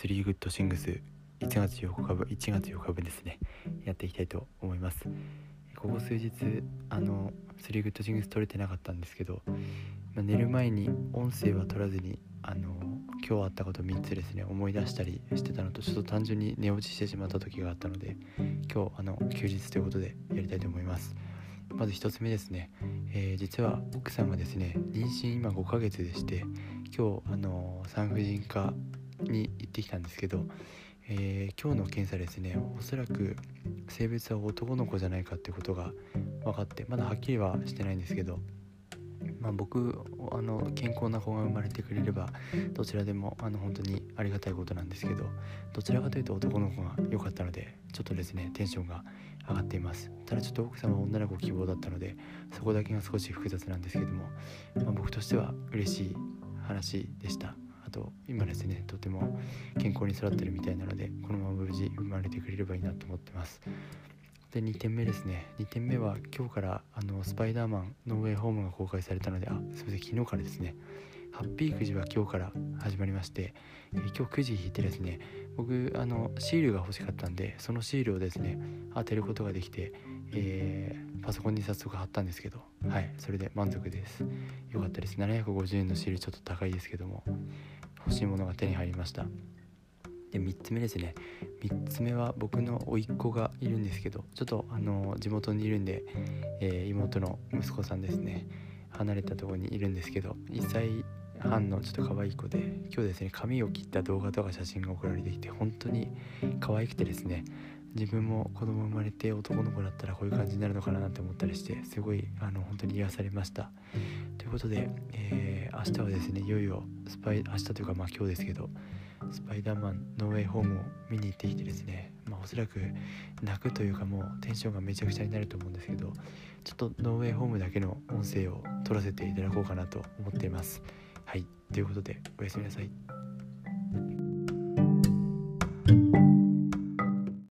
3 Good Things 1月4日分1月4日分ですね。やっていきたいと思います。ここ数日あの3 Good Things 撮れてなかったんですけど、まあ、寝る前に音声は取らずにあの今日あったこと3つですね思い出したりしてたのとちょっと単純に寝落ちしてしまった時があったので今日あの休日ということでやりたいと思います。まず1つ目ですね、えー、実は奥さんがですね妊娠今5ヶ月でして今日あの産婦人科に行ってきたんですけど、えー、今日の検査ですねおそらく性別は男の子じゃないかってことが分かってまだはっきりはしてないんですけどまあ、僕あの健康な子が生まれてくれればどちらでもあの本当にありがたいことなんですけどどちらかというと男の子が良かったのでちょっとですねテンションが上がっています。ただちょっと奥様は女の子希望だったのでそこだけが少し複雑なんですけども、まあ、僕としては嬉しい話でした。あと今ですねとても健康に育ってるみたいなのでこのまま無事生まれてくれればいいなと思ってます。で2点目ですね。2点目は今日からあのスパイダーマンノーウェイホームが公開されたのであすみません昨日からですね。ハッピーくじは今日から始まりまして、え、今日くじ引いてですね僕あのシールが欲しかったんでそのシールをですね当てることができて、えー、パソコンに早速貼ったんですけどはいそれで満足です。よかったです。750円のシールちょっと高いですけども欲しいものが手に入りました。で3つ目ですね。3つ目は僕の甥っ子がいるんですけどちょっとあの地元にいるんで、えー、妹の息子さんですね。離れたところにいるんですけど1歳半のちょっと可愛い子で今日ですね髪を切った動画とか写真が送られてきて本当に可愛くてですね自分も子供生まれて男の子だったらこういう感じになるのかななんて思ったりしてすごいあの本当に癒されました。ということで、えー、明日はですねいよいよスパイ明日というかまあ今日ですけどスパイダーマンノーウェイホームを見に行ってきてですね、まあ、おそらく泣くというかもうテンションがめちゃくちゃになると思うんですけどちょっとノーウェイホームだけの音声を取らせていただこうかなと思っています。はい。ということでおやすみなさい。